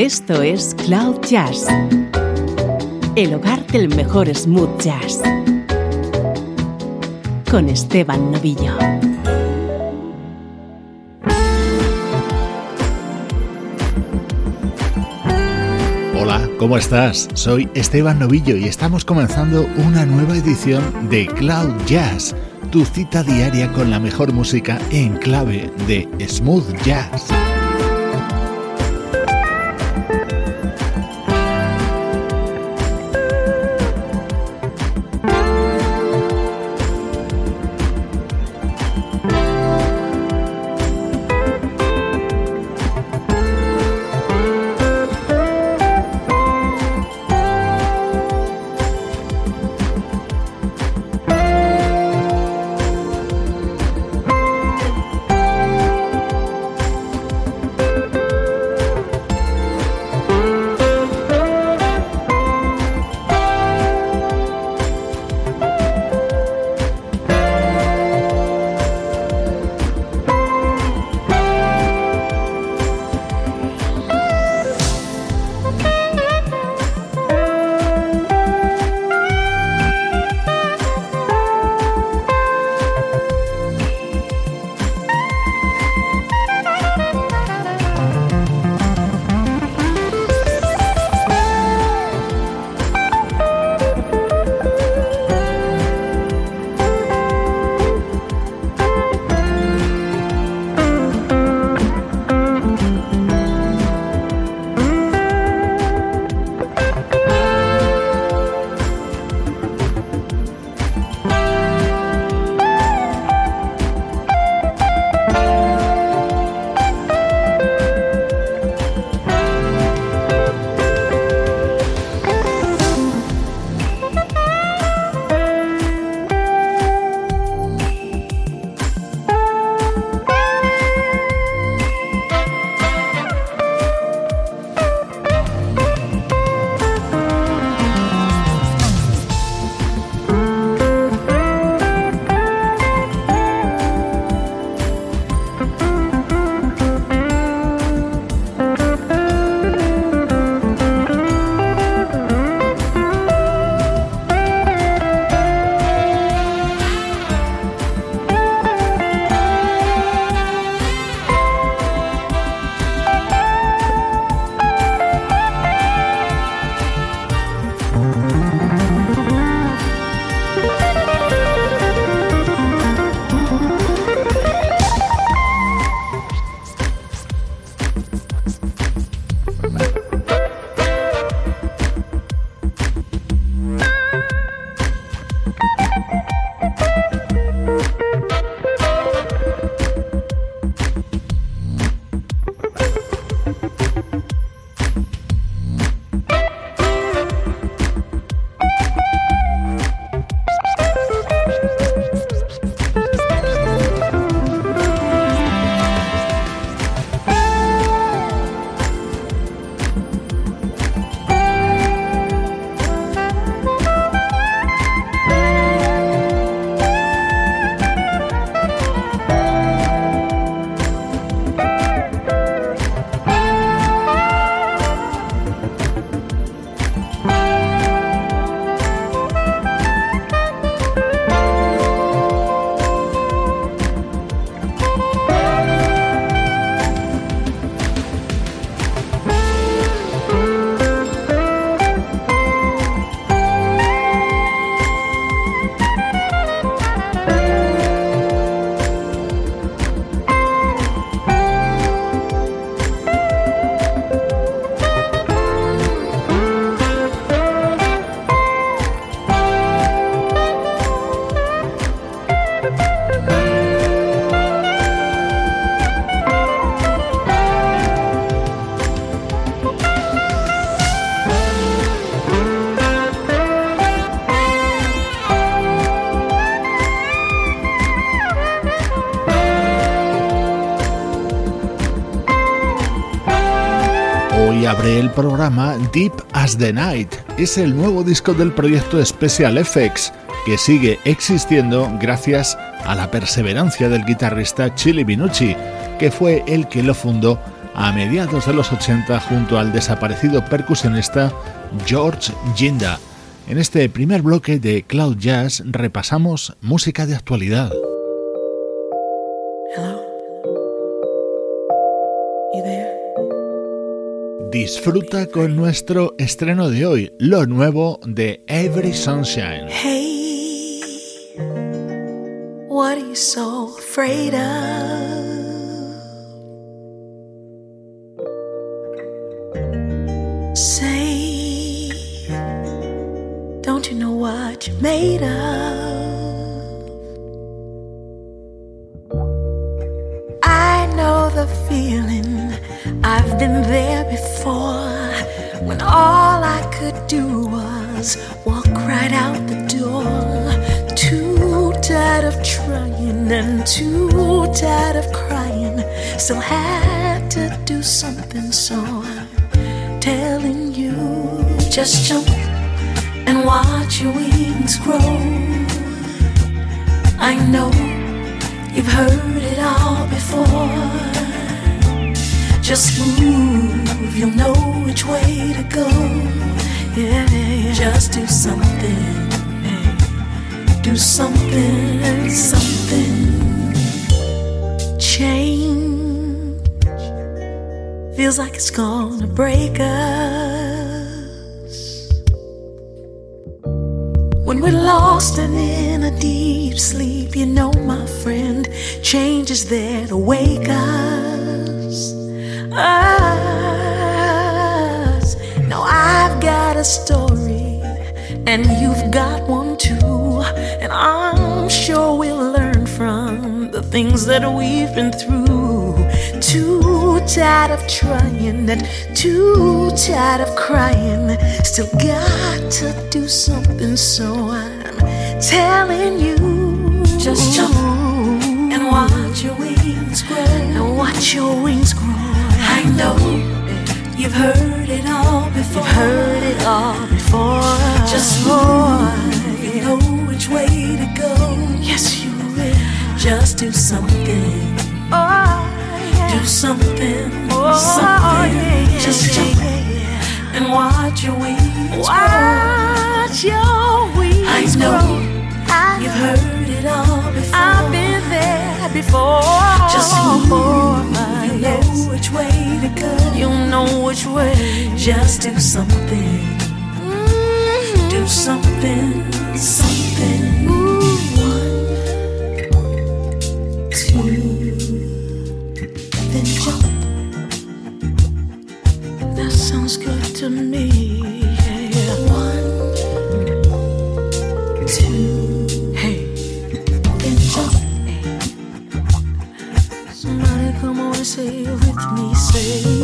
Esto es Cloud Jazz, el hogar del mejor smooth jazz, con Esteban Novillo. Hola, ¿cómo estás? Soy Esteban Novillo y estamos comenzando una nueva edición de Cloud Jazz, tu cita diaria con la mejor música en clave de smooth jazz. Programa Deep as the Night. Es el nuevo disco del proyecto Special Effects que sigue existiendo gracias a la perseverancia del guitarrista Chili Binucci, que fue el que lo fundó a mediados de los 80 junto al desaparecido percusionista George Ginda. En este primer bloque de Cloud Jazz repasamos música de actualidad. Disfruta con nuestro estreno de hoy, lo nuevo de Every Sunshine. Hey, what are you so afraid of? Say, don't you know what you're made of? I know the feeling I've been there before when all I could do was walk right out the door. Too tired of trying and too tired of crying. Still had to do something, so I'm telling you just jump and watch your wings grow. I know you've heard it all before. Just move, you'll know which way to go. Yeah, just do something. Do something, something. Change feels like it's gonna break us. When we're lost and in a deep sleep, you know, my friend, change is there to wake us us. Now I've got a story, and you've got one too. And I'm sure we'll learn from the things that we've been through. Too tired of trying and too tired of crying. Still got to do something, so I'm telling you. Just jump and watch your wings grow. And watch your wings grow. Know you've heard it all before. You've heard it all before. Just move, you know which way to go. Yes, you will. Just do something. Oh, yeah. Do something. Oh, something. Yeah, yeah, Just jump and watch your wings watch grow. your wings I know grow. I you've heard it all before. I've been there before. Just move know which way to go. You know which way. Just do something. Mm-hmm. Do something, something. Ooh. One, two, then jump. That sounds good to me. Say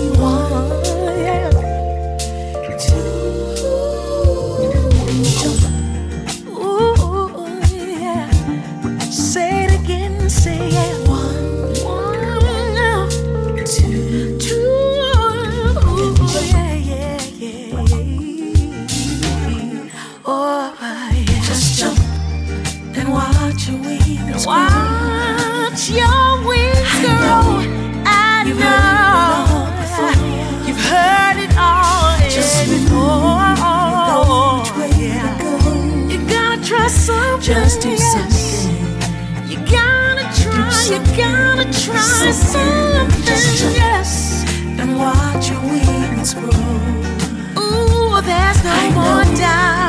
Just do something. You gotta try, you gotta try something. Yes. And watch your wings grow. Ooh, there's no I more doubt.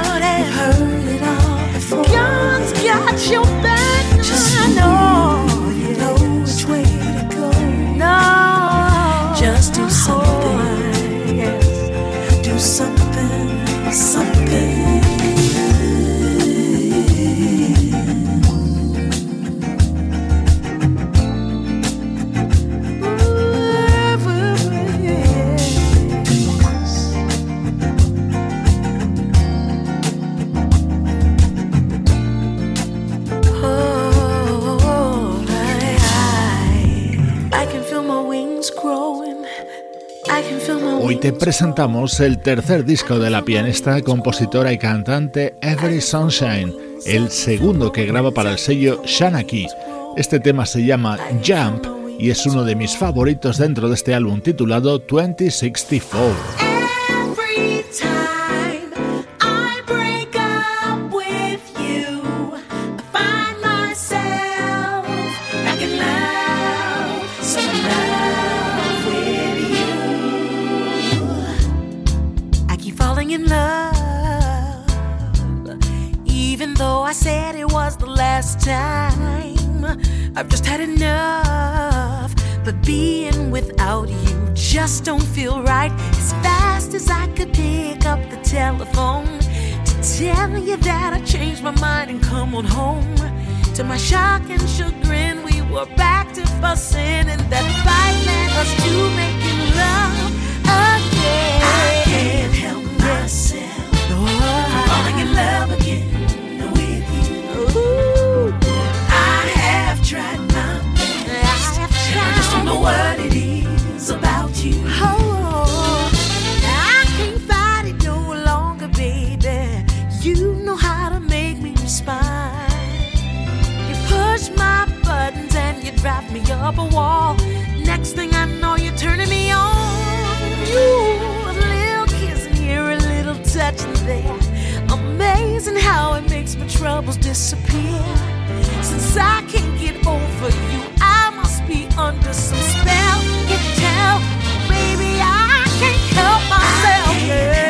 Te presentamos el tercer disco de la pianista, compositora y cantante Every Sunshine, el segundo que graba para el sello Shanaki. Este tema se llama Jump y es uno de mis favoritos dentro de este álbum titulado 2064. I've just had enough. But being without you just don't feel right. As fast as I could pick up the telephone to tell you that I changed my mind and come on home. To my shock and chagrin, we were back to fussing, and that fight led us to making love again. I can't help myself. No, falling in love. me up a wall. Next thing I know, you're turning me on. You, a little kissing here, a little touching there. Amazing how it makes my troubles disappear. Since I can't get over you, I must be under some spell. You can tell, baby, I can't help myself. Yeah.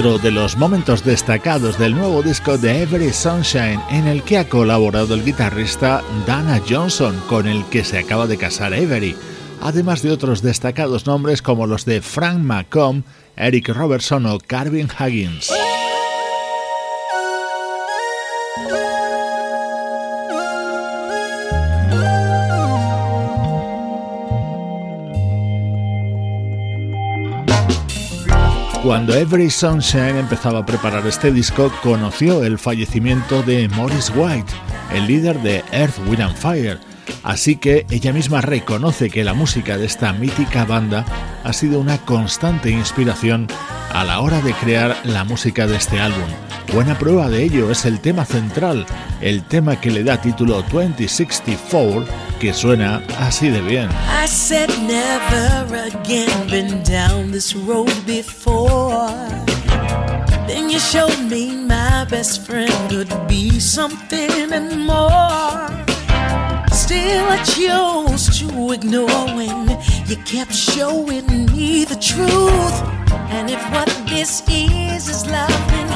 otro de los momentos destacados del nuevo disco de Every Sunshine en el que ha colaborado el guitarrista Dana Johnson con el que se acaba de casar Every, además de otros destacados nombres como los de Frank McComb, Eric Robertson o Carvin Huggins. Cuando Every Sunshine empezaba a preparar este disco, conoció el fallecimiento de Morris White, el líder de Earth, Wind and Fire. Así que ella misma reconoce que la música de esta mítica banda ha sido una constante inspiración a la hora de crear la música de este álbum. Buena prueba de ello es el tema central, el tema que le da título 2064 que suena así de bien. I said never again been down this road before. Then you showed me my best friend could be something and more. Still, I chose to ignore when you kept showing me the truth. And if what this is is all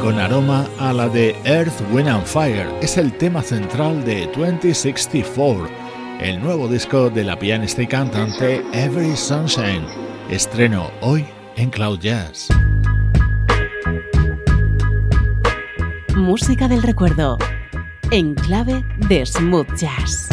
con aroma a la de Earth, Wind and Fire. Es el tema central de 2064, el nuevo disco de la pianista y cantante Every Sunshine. Estreno hoy en Cloud Jazz. Música del recuerdo, en clave de smooth jazz.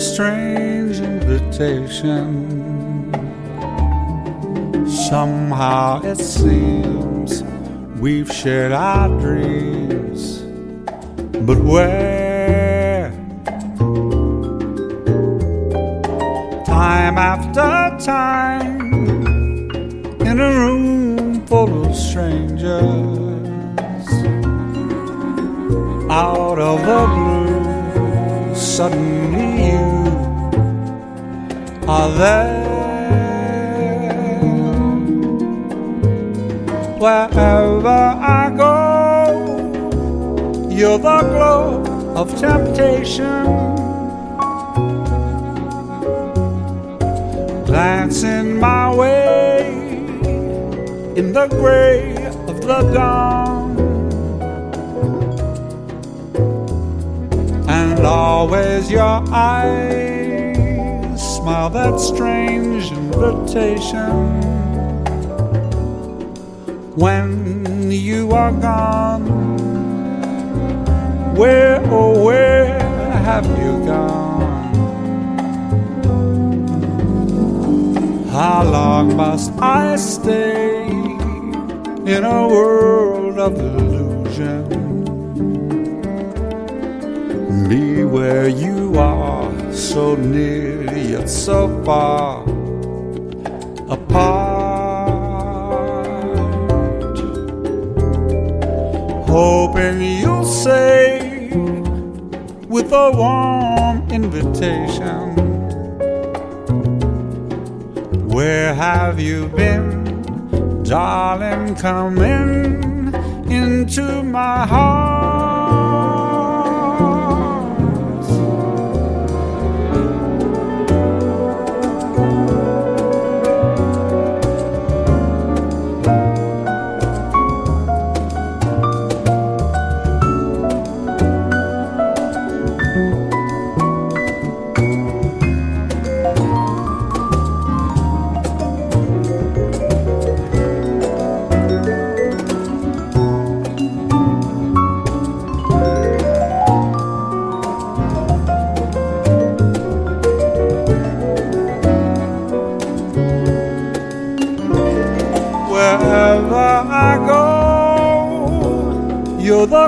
Strange invitation. Somehow it seems we've shared our dreams, but where? Time after time, in a room full of strangers, out of the blue, suddenly are there. Wherever I go, you're the glow of temptation. Glancing my way in the gray of the dawn. And always your eyes smile that strange invitation when you are gone. Where, oh, where have you gone? How long must I stay in a world of illusion? Be where you are, so near yet so far apart. hoping you'll say with a warm invitation Where have you been, darling? Come in into my heart.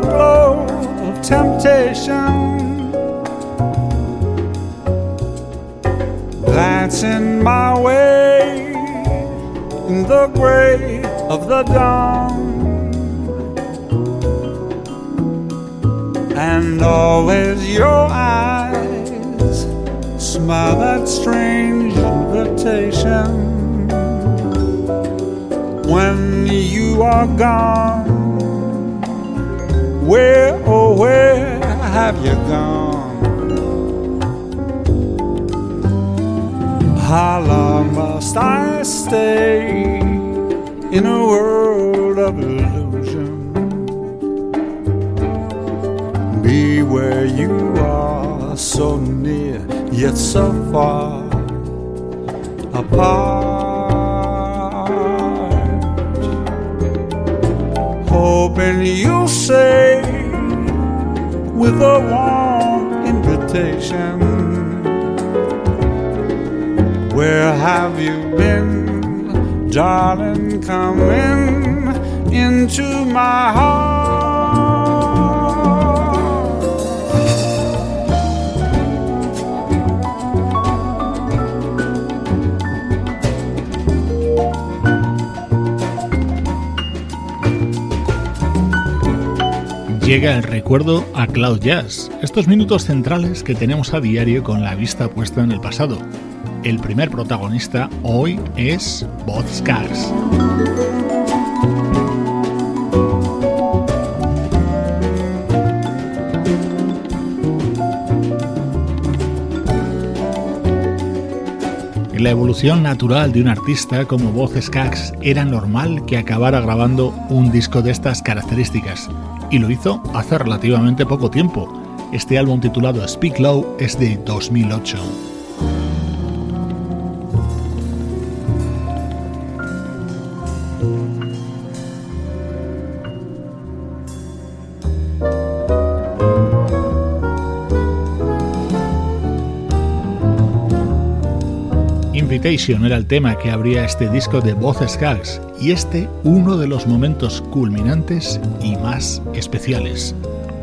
The glow of temptation. Glancing my way in the gray of the dawn. And always your eyes smile that strange invitation when you are gone. Where, oh, where have you gone? How long must I stay in a world of illusion? Be where you are, so near, yet so far apart. hoping you'll say with a warm invitation Where have you been, darling? Come in into my heart. llega el recuerdo a Cloud Jazz, estos minutos centrales que tenemos a diario con la vista puesta en el pasado. El primer protagonista hoy es Bob Scars. En la evolución natural de un artista como Bob Skaggs era normal que acabara grabando un disco de estas características y lo hizo hace relativamente poco tiempo. Este álbum titulado Speak Low es de 2008. Invitation era el tema que abría este disco de voces gags y este uno de los momentos culminantes y más especiales.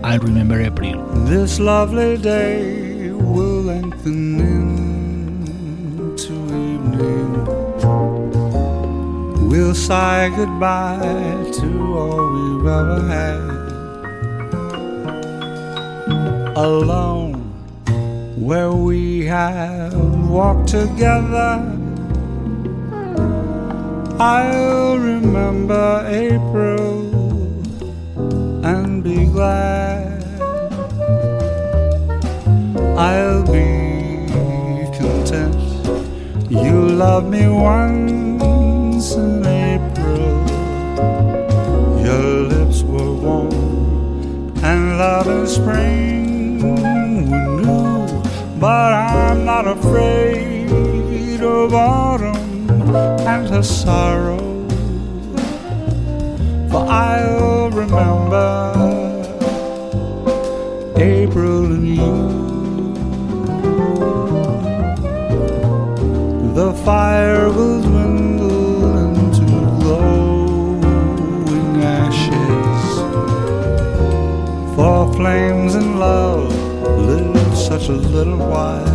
I remember April. This lovely day will lengthen into evening. We'll say goodbye to all we've ever had. Alone where we have walked together. I'll remember April and be glad. I'll be content. You love me once in April. Your lips were warm and love in spring were new but I'm not afraid of autumn and her sorrow. For I'll remember April and you. The fire will dwindle into glowing ashes. For flames and love live such a little while.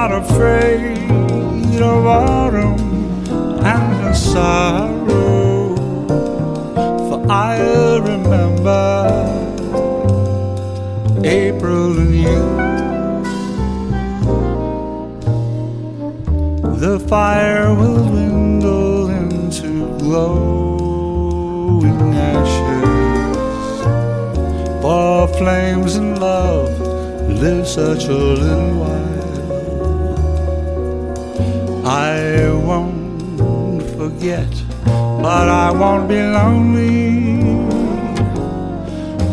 not afraid of autumn and the sorrow, for I remember April and you. The fire will dwindle into glowing ashes, for flames and love live such a little while. Forget, but I won't be lonely.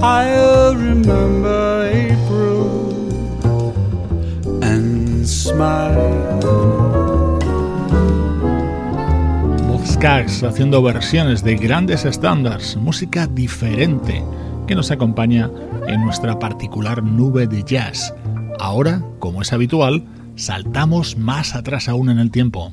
I'll remember April and smile. haciendo versiones de grandes estándares, música diferente que nos acompaña en nuestra particular nube de jazz. Ahora, como es habitual, saltamos más atrás aún en el tiempo.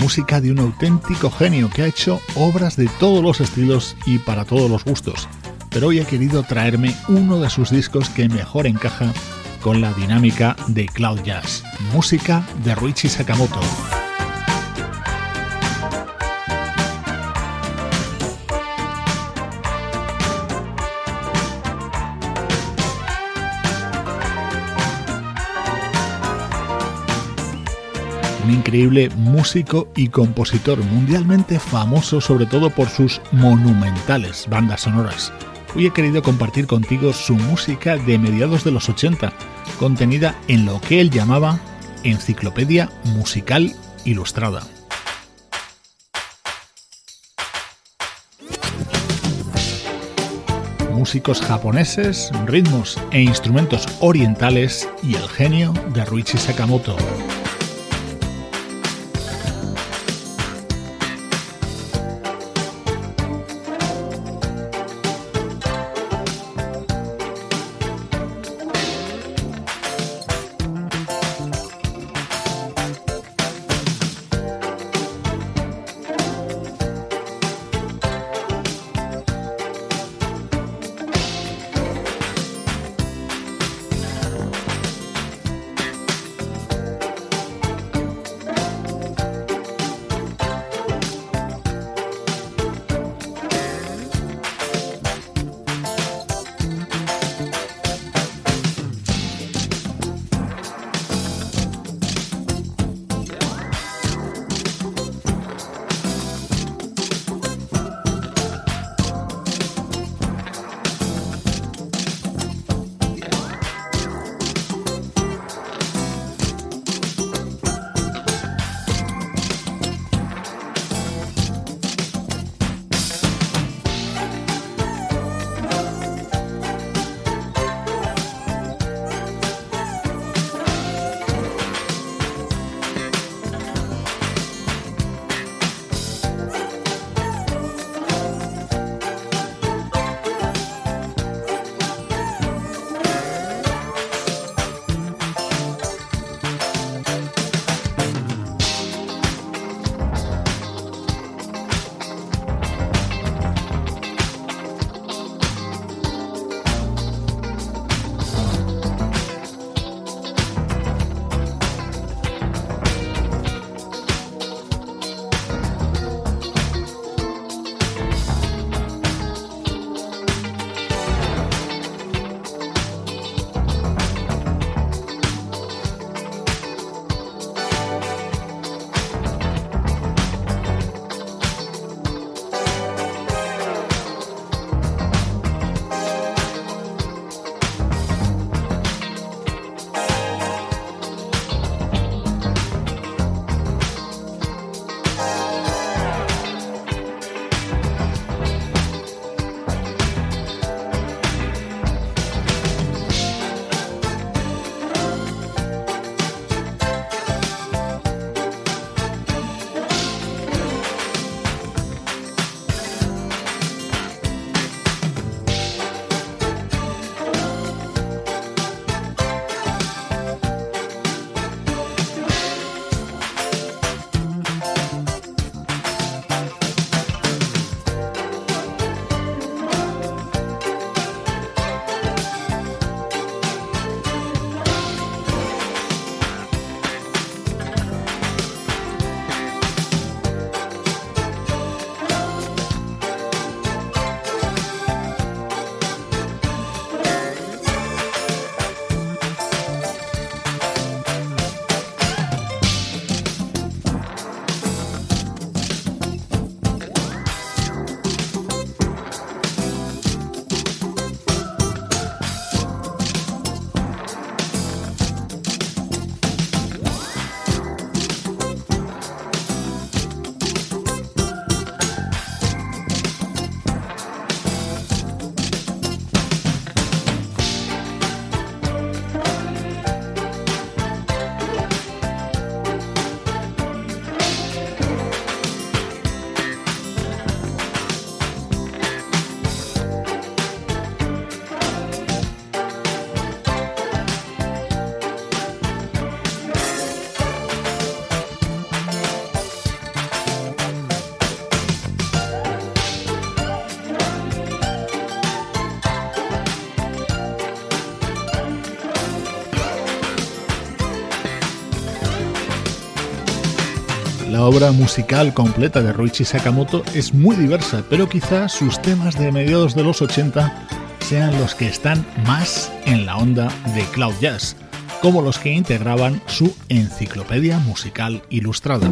Música de un auténtico genio que ha hecho obras de todos los estilos y para todos los gustos. Pero hoy he querido traerme uno de sus discos que mejor encaja con la dinámica de Cloud Jazz, música de Ruichi Sakamoto. Increíble músico y compositor mundialmente famoso sobre todo por sus monumentales bandas sonoras. Hoy he querido compartir contigo su música de mediados de los 80, contenida en lo que él llamaba Enciclopedia Musical Ilustrada. músicos japoneses, ritmos e instrumentos orientales y el genio de Ruichi Sakamoto. Obra musical completa de Ruichi Sakamoto es muy diversa, pero quizá sus temas de mediados de los 80 sean los que están más en la onda de Cloud Jazz, como los que integraban su enciclopedia musical ilustrada.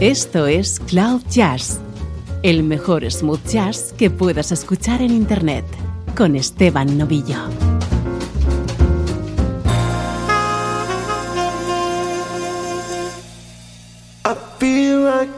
Esto es Cloud Jazz, el mejor smooth jazz que puedas escuchar en Internet, con Esteban Novillo.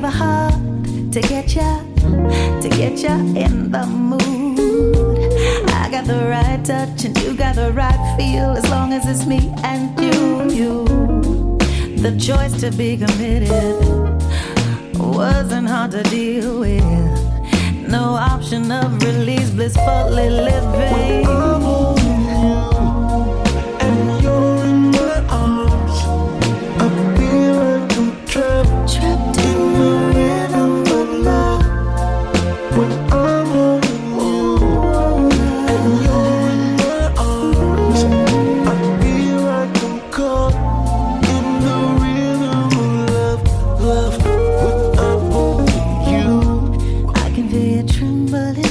never hard to get ya, to get ya in the mood. I got the right touch and you got the right feel as long as it's me and you, you. The choice to be committed wasn't hard to deal with. No option of release, blissfully living.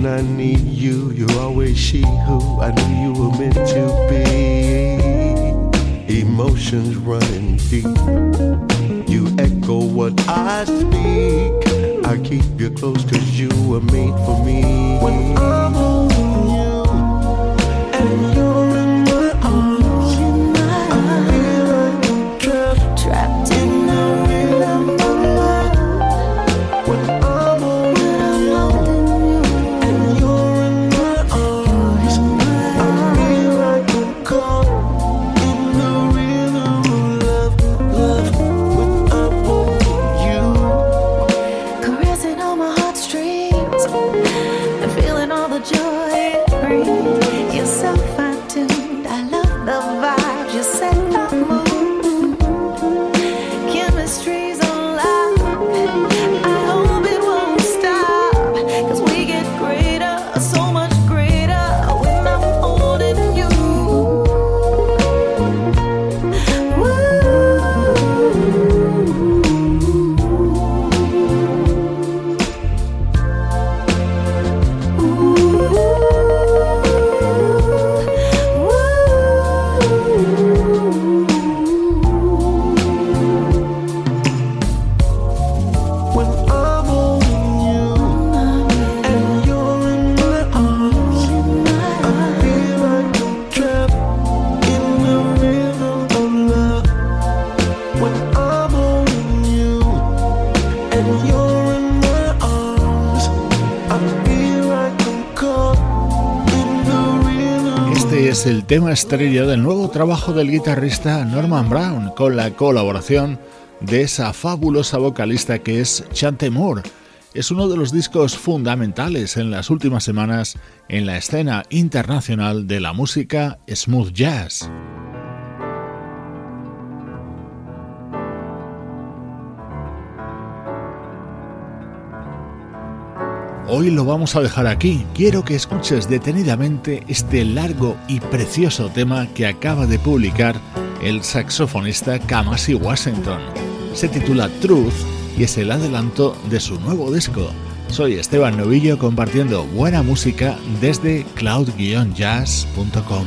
When I need you, you're always she who I knew you were meant to be. Emotions running deep. You echo what I speak. I keep you close cause you were made for me. When I'm holding tema estrella del nuevo trabajo del guitarrista Norman Brown, con la colaboración de esa fabulosa vocalista que es Chante Moore. Es uno de los discos fundamentales en las últimas semanas en la escena internacional de la música smooth jazz. Hoy lo vamos a dejar aquí. Quiero que escuches detenidamente este largo y precioso tema que acaba de publicar el saxofonista Kamasi Washington. Se titula Truth y es el adelanto de su nuevo disco. Soy Esteban Novillo compartiendo buena música desde cloud-jazz.com.